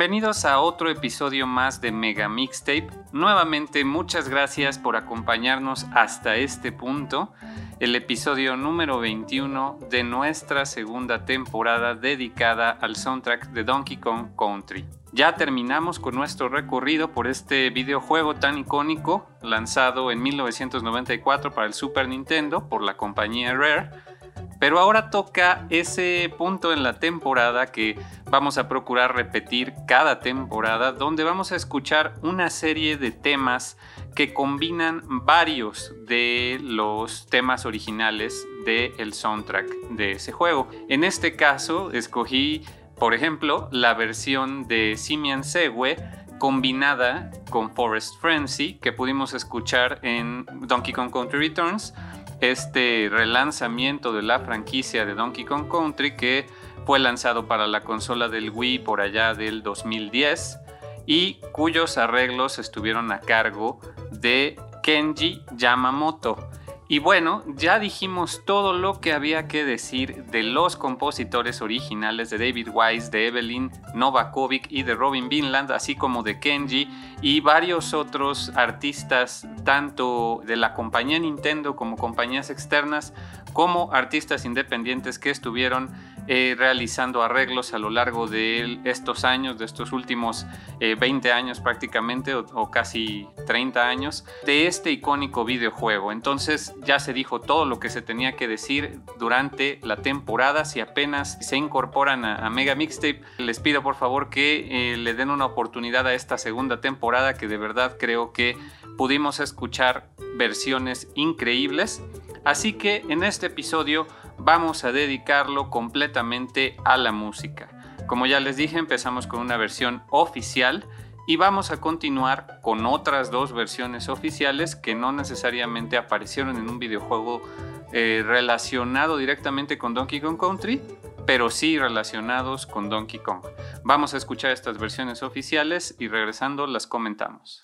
Bienvenidos a otro episodio más de Mega Mixtape. Nuevamente muchas gracias por acompañarnos hasta este punto, el episodio número 21 de nuestra segunda temporada dedicada al soundtrack de Donkey Kong Country. Ya terminamos con nuestro recorrido por este videojuego tan icónico lanzado en 1994 para el Super Nintendo por la compañía Rare pero ahora toca ese punto en la temporada que vamos a procurar repetir cada temporada, donde vamos a escuchar una serie de temas que combinan varios de los temas originales del soundtrack de ese juego. En este caso, escogí, por ejemplo, la versión de Simian Segue combinada con Forest Frenzy que pudimos escuchar en Donkey Kong Country Returns este relanzamiento de la franquicia de Donkey Kong Country que fue lanzado para la consola del Wii por allá del 2010 y cuyos arreglos estuvieron a cargo de Kenji Yamamoto. Y bueno, ya dijimos todo lo que había que decir de los compositores originales de David Wise, de Evelyn Novakovic y de Robin Vinland, así como de Kenji y varios otros artistas, tanto de la compañía Nintendo como compañías externas, como artistas independientes que estuvieron eh, realizando arreglos a lo largo de estos años, de estos últimos 20 eh, años prácticamente, o, casi 30 años, de este icónico videojuego. Entonces ya se dijo todo lo que se tenía que decir durante la temporada. Si apenas se incorporan a, Mega Mixtape, les pido por favor que eh, le den una oportunidad a esta segunda temporada que de verdad creo que pudimos escuchar versiones increíbles. Así que en este episodio vamos a dedicarlo completamente a la música. Como ya les dije, empezamos con una versión oficial y vamos a continuar con otras dos versiones oficiales que no necesariamente aparecieron en un videojuego eh, relacionado directamente con Donkey Kong Country, pero sí relacionados con Donkey Kong. Vamos a escuchar estas versiones oficiales y regresando las comentamos.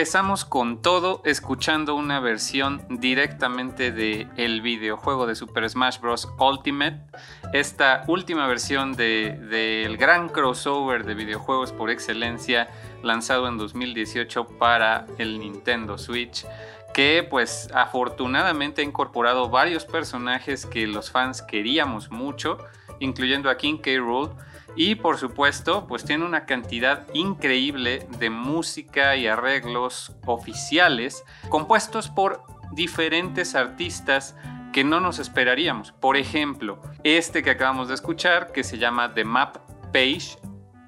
Empezamos con todo escuchando una versión directamente del el videojuego de Super Smash Bros. Ultimate. Esta última versión del gran crossover de videojuegos por excelencia lanzado en 2018 para el Nintendo Switch que pues afortunadamente ha incorporado varios personajes que los fans queríamos mucho, incluyendo a King K. Rool y por supuesto, pues tiene una cantidad increíble de música y arreglos oficiales compuestos por diferentes artistas que no nos esperaríamos. Por ejemplo, este que acabamos de escuchar, que se llama The Map Page,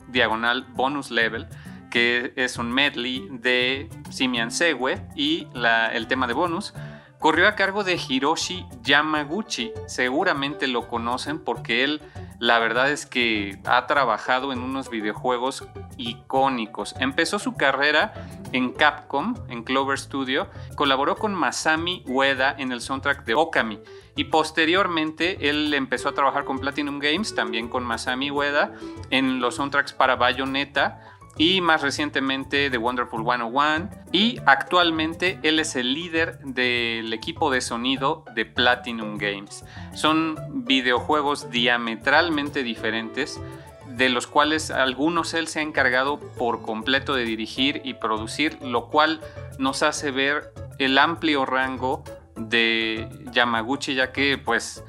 diagonal bonus level, que es un medley de Simian Sewe y el tema de bonus corrió a cargo de Hiroshi Yamaguchi. Seguramente lo conocen porque él la verdad es que ha trabajado en unos videojuegos icónicos. Empezó su carrera en Capcom, en Clover Studio, colaboró con Masami Ueda en el soundtrack de Okami y posteriormente él empezó a trabajar con Platinum Games, también con Masami Ueda, en los soundtracks para Bayonetta y más recientemente The Wonderful 101 y actualmente él es el líder del equipo de sonido de Platinum Games. Son videojuegos diametralmente diferentes de los cuales algunos él se ha encargado por completo de dirigir y producir, lo cual nos hace ver el amplio rango de Yamaguchi ya que pues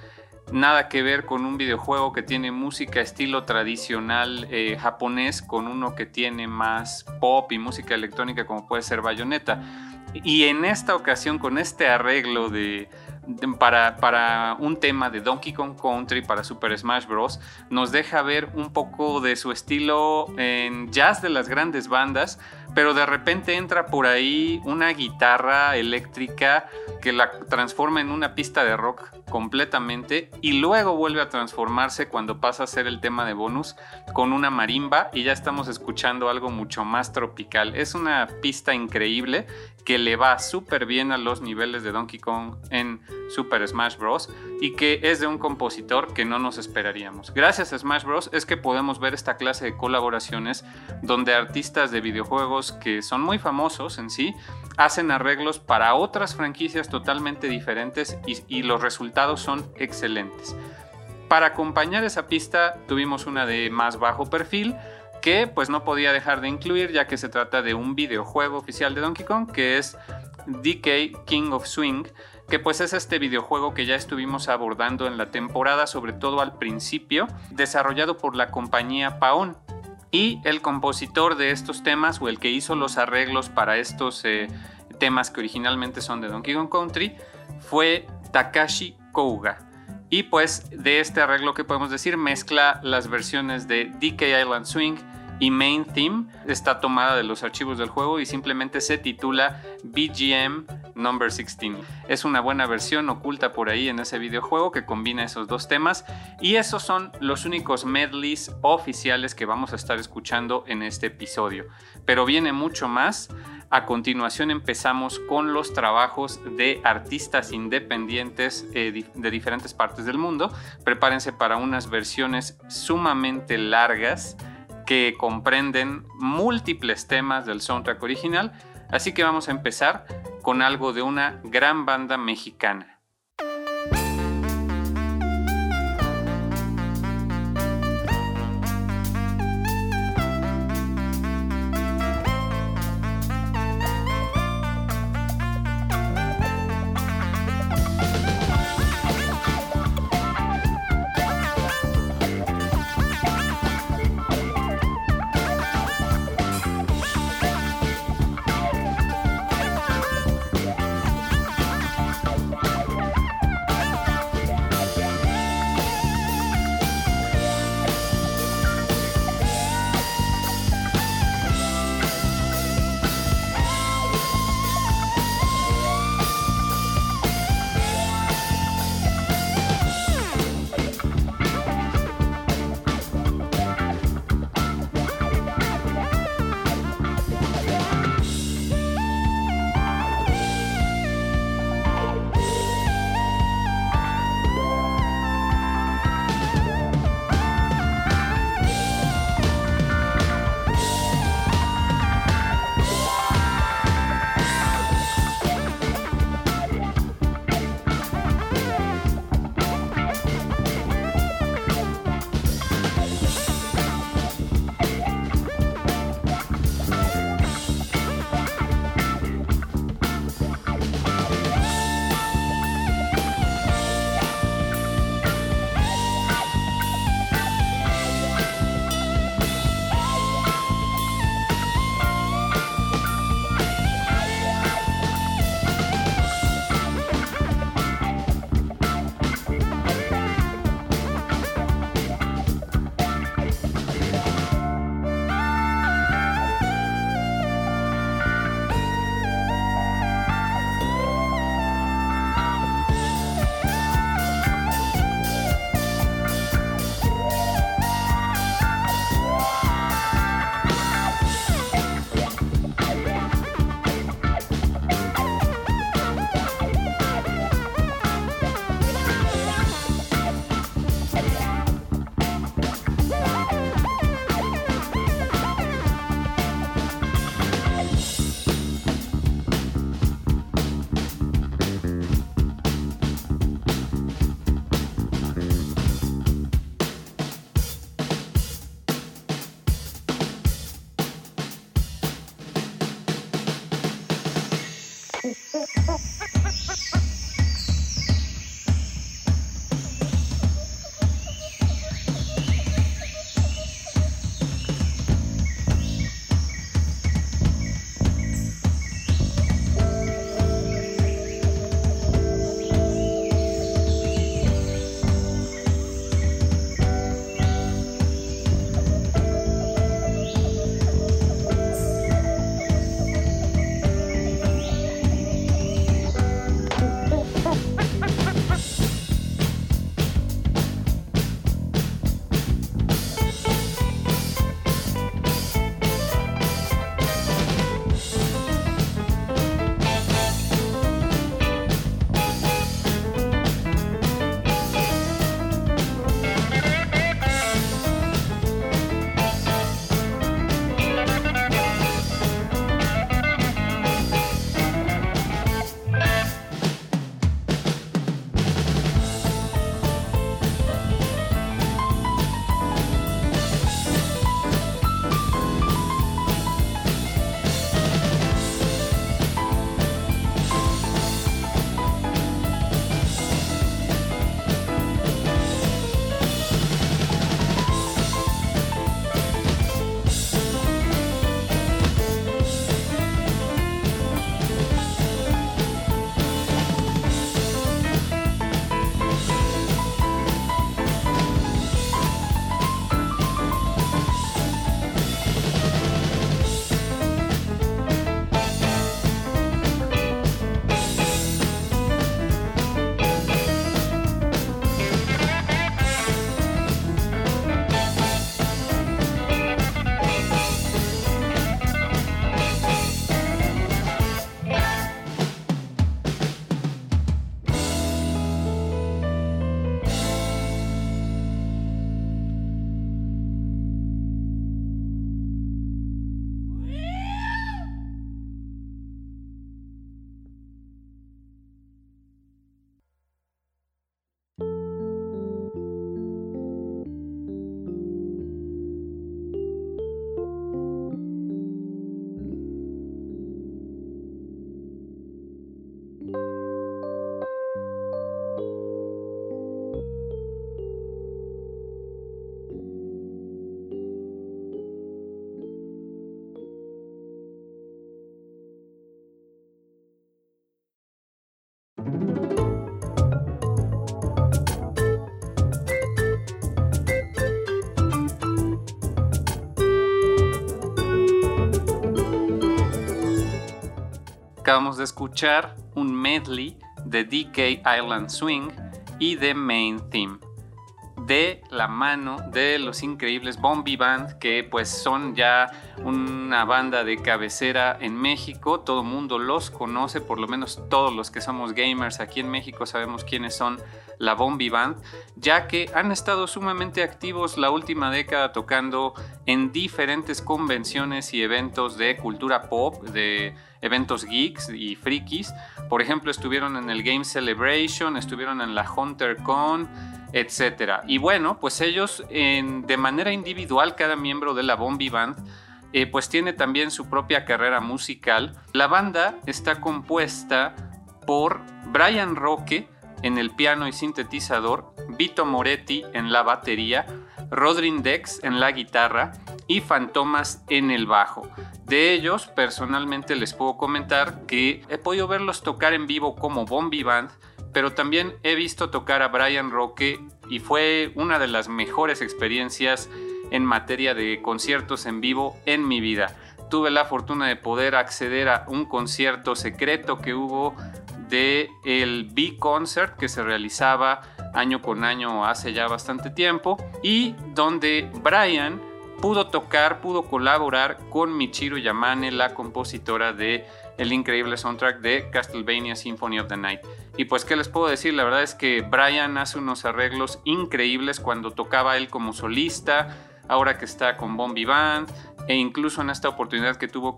nada que ver con un videojuego que tiene música estilo tradicional eh, japonés con uno que tiene más pop y música electrónica como puede ser Bayonetta. Y en esta ocasión con este arreglo de, para, para, un tema de Donkey Kong Country para Super Smash Bros. nos deja ver un poco de su estilo en jazz de las grandes bandas, pero de repente entra por ahí una guitarra eléctrica que la transforma en una pista de rock completamente y luego vuelve a transformarse cuando pasa a ser el tema de bonus con una marimba y ya estamos escuchando algo mucho más tropical. Es una pista increíble que le va súper bien a los niveles de Donkey Kong en Super Smash Bros. y que es de un compositor que no nos esperaríamos. Gracias a Smash Bros. es que podemos ver esta clase de colaboraciones donde artistas de videojuegos que son muy famosos en sí hacen arreglos para otras franquicias totalmente diferentes y, los resultados son excelentes. Para acompañar esa pista tuvimos una de más bajo perfil que pues no podía dejar de incluir ya que se trata de un videojuego oficial de Donkey Kong que es DK King of Swing que pues es este videojuego que ya estuvimos abordando en la temporada, sobre todo al principio, desarrollado por la compañía Paon. Y el compositor de estos temas o el que hizo los arreglos para estos eh, temas que originalmente son de Donkey Kong Country fue Takashi Kouga. Y pues de este arreglo que podemos decir mezcla las versiones de DK Island Swing y Main Theme está tomada de los archivos del juego y simplemente se titula BGM Number 16. Es una buena versión oculta por ahí en ese videojuego que combina esos dos temas y esos son los únicos medleys oficiales que vamos a estar escuchando en este episodio. Pero viene mucho más. A continuación empezamos con los trabajos de artistas independientes eh, de diferentes partes del mundo. Prepárense para unas versiones sumamente largas que comprenden múltiples temas del soundtrack original. Así que vamos a empezar con algo de una gran banda mexicana. Acabamos de escuchar un medley de DK Island Swing y de Main Theme de la mano de los increíbles Bombi Band, que pues son ya una banda de cabecera en México. Todo mundo los conoce, por lo menos todos los que somos gamers aquí en México sabemos quiénes son la Bombi Band, ya que han estado sumamente activos la última década tocando en diferentes convenciones y eventos de cultura pop, de eventos geeks y frikis. Por ejemplo, estuvieron en el Game Celebration, estuvieron en la Hunter Con etcétera. Y bueno, pues ellos de manera individual, cada miembro de la Bombi Band, eh, pues tiene también su propia carrera musical. La banda está compuesta por Brian Roque en el piano y sintetizador, Vito Moretti en la batería, Rodrin Dex en la guitarra y Fantomas en el bajo. De ellos, personalmente les puedo comentar que he podido verlos tocar en vivo como Bombi Band pero también he visto tocar a Brian Roque y fue una de las mejores experiencias en materia de conciertos en vivo en mi vida. Tuve la fortuna de poder acceder a un concierto secreto que hubo de el B-Concert que se realizaba año con año hace ya bastante tiempo y donde Brian pudo tocar, pudo colaborar con Michiru Yamane, la compositora de el increíble soundtrack de Castlevania Symphony of the Night. Y pues, ¿qué les puedo decir? La verdad es que Brian hace unos arreglos increíbles cuando tocaba él como solista, ahora que está con Bombi Band, e incluso en esta oportunidad que tuvo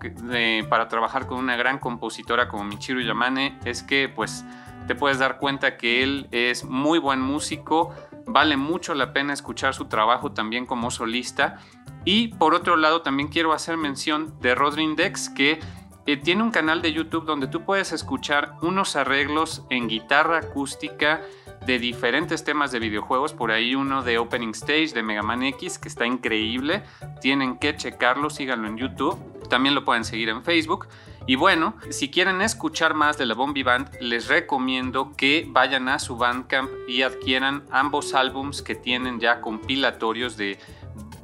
para trabajar con una gran compositora como Michiru Yamane, es que pues te puedes dar cuenta que él es muy buen músico, vale mucho la pena escuchar su trabajo también como solista. Y por otro lado también quiero hacer mención de Rodrin Dex, que eh, tiene un canal de YouTube donde tú puedes escuchar unos arreglos en guitarra acústica de diferentes temas de videojuegos. Por ahí uno de Opening Stage de Mega Man X que está increíble. Tienen que checarlo, síganlo en YouTube. También lo pueden seguir en Facebook. Y bueno, si quieren escuchar más de la Bombi Band, les recomiendo que vayan a su Bandcamp y adquieran ambos álbums que tienen ya compilatorios de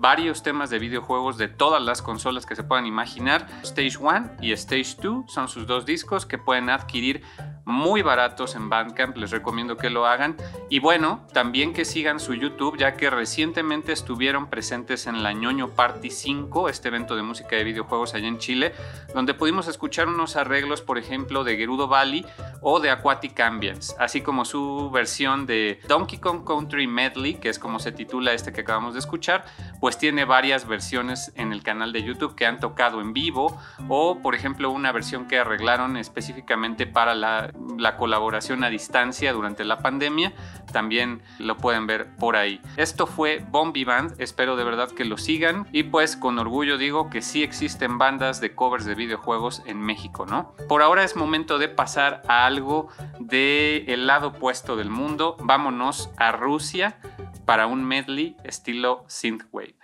varios temas de videojuegos de todas las consolas que se puedan imaginar. Stage 1 y Stage 2 son sus dos discos que pueden adquirir muy baratos en Bandcamp, les recomiendo que lo hagan. Y bueno, también que sigan su YouTube, ya que recientemente estuvieron presentes en la ñoño Party 5, este evento de música de videojuegos allá en Chile, donde pudimos escuchar unos arreglos, por ejemplo, de Gerudo Valley o de Aquatic Ambience, así como su versión de Donkey Kong Country Medley, que es como se titula este que acabamos de escuchar, pues tiene varias versiones en el canal de YouTube que han tocado en vivo, o por ejemplo una versión que arreglaron específicamente para la la colaboración a distancia durante la pandemia, también lo pueden ver por ahí. Esto fue Bombi Band, espero de verdad que lo sigan y pues con orgullo digo que sí existen bandas de covers de videojuegos en México, ¿no? Por ahora es momento de pasar a algo del el lado opuesto del mundo, vámonos a Rusia para un medley estilo synthwave.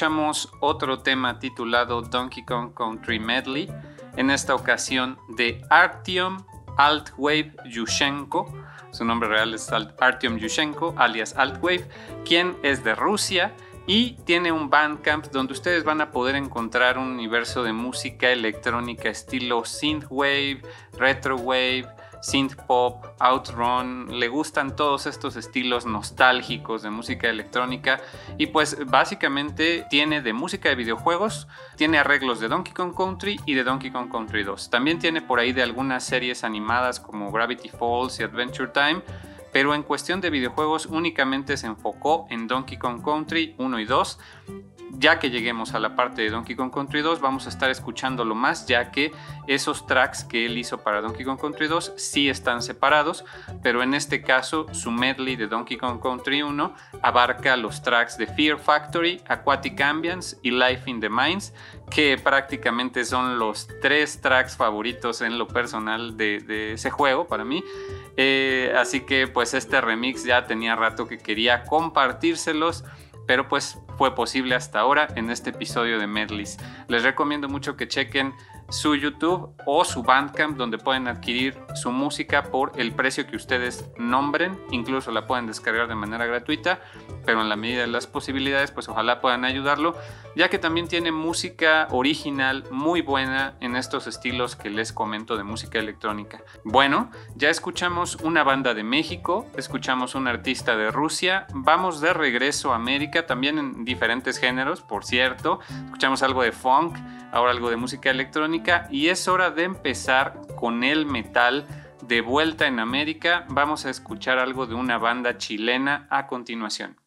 Escuchamos otro tema titulado Donkey Kong Country Medley, en esta ocasión de Artyom Altwave Yushenko. Su nombre real es Artyom Yushenko, alias Altwave, quien es de Rusia y tiene un bandcamp donde ustedes van a poder encontrar un universo de música electrónica estilo synthwave, retrowave, synth pop, outrun, le gustan todos estos estilos nostálgicos de música electrónica y pues básicamente tiene de música de videojuegos, tiene arreglos de Donkey Kong Country y de Donkey Kong Country 2. También tiene por ahí de algunas series animadas como Gravity Falls y Adventure Time pero en cuestión de videojuegos únicamente se enfocó en Donkey Kong Country 1 y 2 ya que lleguemos a la parte de Donkey Kong Country 2, vamos a estar escuchándolo más, ya que esos tracks que él hizo para Donkey Kong Country 2 sí están separados, pero en este caso su medley de Donkey Kong Country 1 abarca los tracks de Fear Factory, Aquatic Ambience y Life in the Mines, que prácticamente son los tres tracks favoritos en lo personal de, ese juego para mí. Eh, así que pues este remix ya tenía rato que quería compartírselos pero pues fue posible hasta ahora en este episodio de Medleys. Les recomiendo mucho que chequen su YouTube o su Bandcamp donde pueden adquirir su música por el precio que ustedes nombren, incluso la pueden descargar de manera gratuita, pero en la medida de las posibilidades pues ojalá puedan ayudarlo, ya que también tiene música original muy buena en estos estilos que les comento de música electrónica. Bueno, ya escuchamos una banda de México, escuchamos un artista de Rusia, vamos de regreso a América, también en diferentes géneros, por cierto, escuchamos algo de funk, ahora algo de música electrónica y es hora de empezar con el metal. De vuelta en América, vamos a escuchar algo de una banda chilena a continuación.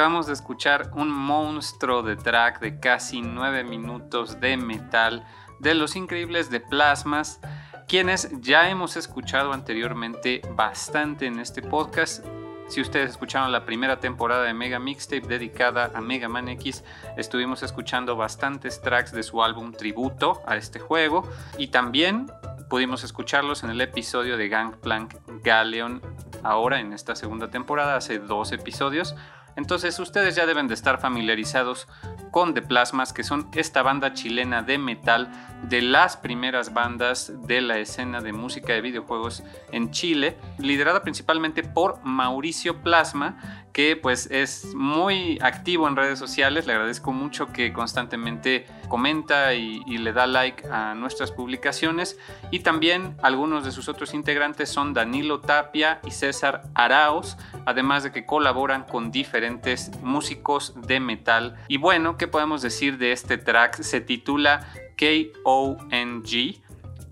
Acabamos de escuchar un monstruo de track de casi 9 minutos de metal de los increíbles de Plasmas, quienes ya hemos escuchado anteriormente bastante en este podcast. Si ustedes escucharon la primera temporada de Mega Mixtape dedicada a Mega Man X, estuvimos escuchando bastantes tracks de su álbum tributo a este juego y también pudimos escucharlos en el episodio de Gangplank Galleon ahora en esta segunda temporada, hace dos episodios. Entonces ustedes ya deben de estar familiarizados con The Plasmas, que son esta banda chilena de metal de las primeras bandas de la escena de música de videojuegos en Chile, liderada principalmente por Mauricio Plasma, que pues es muy activo en redes sociales. Le agradezco mucho que constantemente comenta y, le da like a nuestras publicaciones. Y también algunos de sus otros integrantes son Danilo Tapia y César Araos, además de que colaboran con diferentes músicos de metal. Y bueno, ¿qué podemos decir de este track? Se titula K-O-N-G,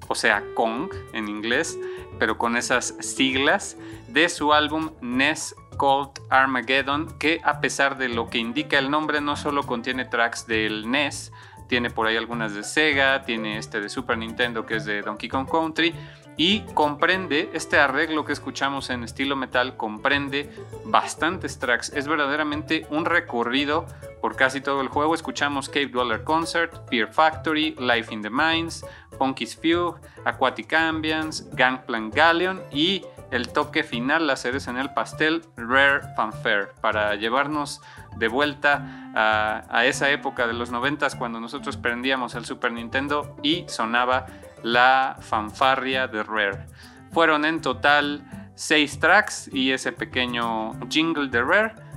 o sea, Kong en inglés, pero con esas siglas de su álbum NES Cold Armageddon, que a pesar de lo que indica el nombre, no solo contiene tracks del NES, tiene por ahí algunas de Sega, tiene este de Super Nintendo que es de Donkey Kong Country y comprende, este arreglo que escuchamos en estilo metal comprende bastantes tracks, es verdaderamente un recorrido por casi todo el juego. Escuchamos Cave Dweller Concert, Fear Factory, Life in the Mines, Funky's Fugue, Aquatic Ambience, Gangplank Galleon y el toque final, las cereza en el pastel, Rare Fanfare, para llevarnos de vuelta a, esa época de los noventas cuando nosotros prendíamos el Super Nintendo y sonaba la fanfarria de Rare. Fueron en total seis tracks y ese pequeño jingle de Rare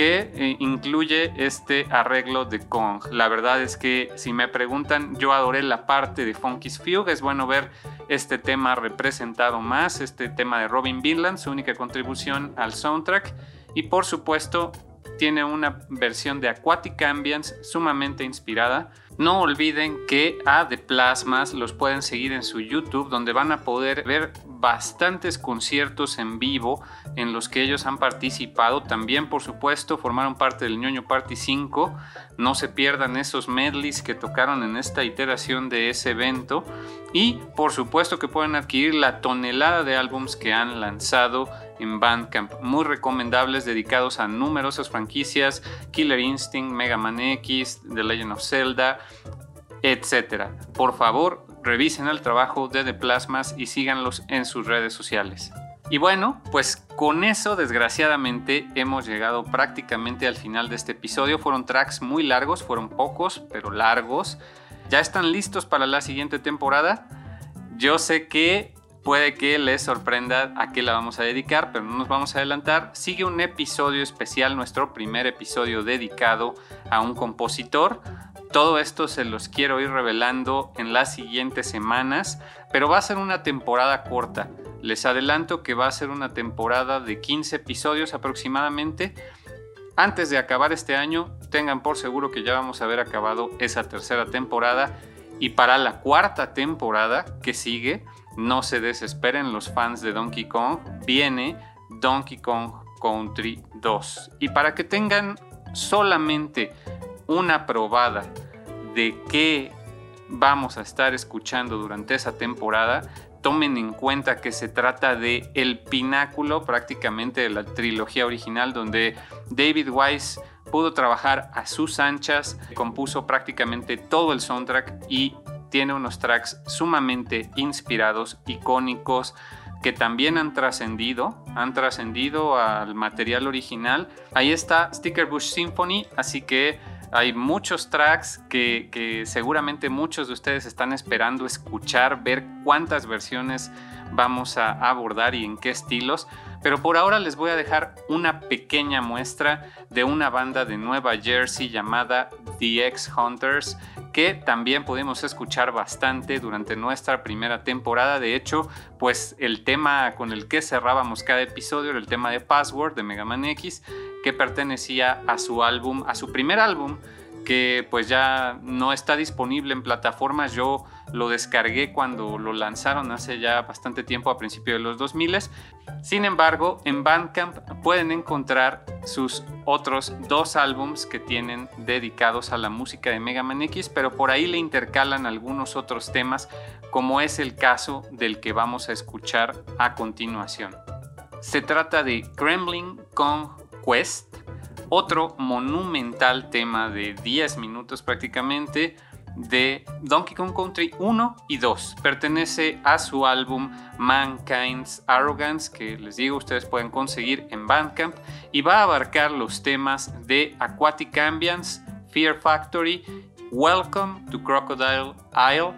que eh, incluye este arreglo de Kong. La verdad es que si me preguntan, yo adoré la parte de Funky's Fugue. Es bueno ver este tema representado más, este tema de Robin Vinland, su única contribución al soundtrack. Y por supuesto, tiene una versión de Aquatic Ambience sumamente inspirada. No olviden que a The Plasmas los pueden seguir en su YouTube, donde van a poder ver bastantes conciertos en vivo en los que ellos han participado. También, por supuesto, formaron parte del ñoño Party 5. No se pierdan esos medleys que tocaron en esta iteración de ese evento. Y, por supuesto, que pueden adquirir la tonelada de álbums que han lanzado en Bandcamp, muy recomendables dedicados a numerosas franquicias, Killer Instinct, Mega Man X, The Legend of Zelda, etc. Por favor, revisen el trabajo de The Plasmas y síganlos en sus redes sociales. Y bueno, pues con eso desgraciadamente hemos llegado prácticamente al final de este episodio. Fueron tracks muy largos, fueron pocos, pero largos. ¿Ya están listos para la siguiente temporada? Yo sé que Puede que les sorprenda a qué la vamos a dedicar, pero no nos vamos a adelantar. Sigue un episodio especial, nuestro primer episodio dedicado a un compositor. Todo esto se los quiero ir revelando en las siguientes semanas, pero va a ser una temporada corta. Les adelanto que va a ser una temporada de 15 episodios aproximadamente. Antes de acabar este año, tengan por seguro que ya vamos a haber acabado esa tercera temporada. Y para la cuarta temporada que sigue, no se desesperen los fans de Donkey Kong, viene Donkey Kong Country 2. Y para que tengan solamente una probada de qué vamos a estar escuchando durante esa temporada, tomen en cuenta que se trata de el pináculo prácticamente de la trilogía original donde David Wise pudo trabajar a sus anchas, compuso prácticamente todo el soundtrack y tiene unos tracks sumamente inspirados, icónicos, que también han trascendido, han trascendido al material original. Ahí está Sticker Bush Symphony, así que hay muchos tracks que, que, seguramente muchos de ustedes están esperando escuchar, ver cuántas versiones vamos a abordar y en qué estilos. Pero por ahora les voy a dejar una pequeña muestra de una banda de Nueva Jersey llamada The X Hunters que también pudimos escuchar bastante durante nuestra primera temporada. De hecho, pues el tema con el que cerrábamos cada episodio era el tema de Password de Mega Man X, que pertenecía a su álbum, a su primer álbum, que pues ya no está disponible en plataformas. Yo lo descargué cuando lo lanzaron hace ya bastante tiempo, a principios de los 2000. Sin embargo, en Bandcamp pueden encontrar sus otros dos álbums que tienen dedicados a la música de Mega Man X, pero por ahí le intercalan algunos otros temas, como es el caso del que vamos a escuchar a continuación. Se trata de Kremlin Conquest, otro monumental tema de 10 minutos prácticamente, de Donkey Kong Country 1 y 2. Pertenece a su álbum Mankind's Arrogance, que les digo ustedes pueden conseguir en Bandcamp, y va a abarcar los temas de Aquatic Ambience, Fear Factory, Welcome to Crocodile Isle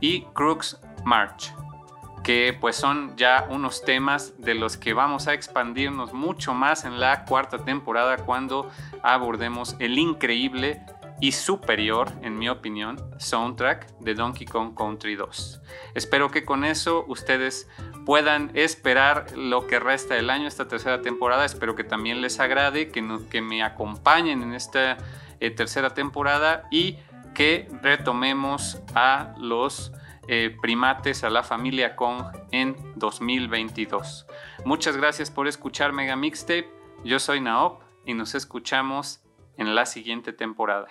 y Crooks March que pues son ya unos temas de los que vamos a expandirnos mucho más en la cuarta temporada cuando abordemos el increíble y superior, en mi opinión, soundtrack de Donkey Kong Country 2. Espero que con eso ustedes puedan esperar lo que resta del año, esta tercera temporada. Espero que también les agrade, que, que me acompañen en esta eh, tercera temporada y que retomemos a los eh, primates, a la familia Kong en 2022. Muchas gracias por escuchar Mega Mixtape. Yo soy Naop y nos escuchamos en la siguiente temporada.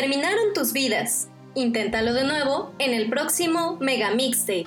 Terminaron tus vidas. Inténtalo de nuevo en el próximo Mega Mixtape.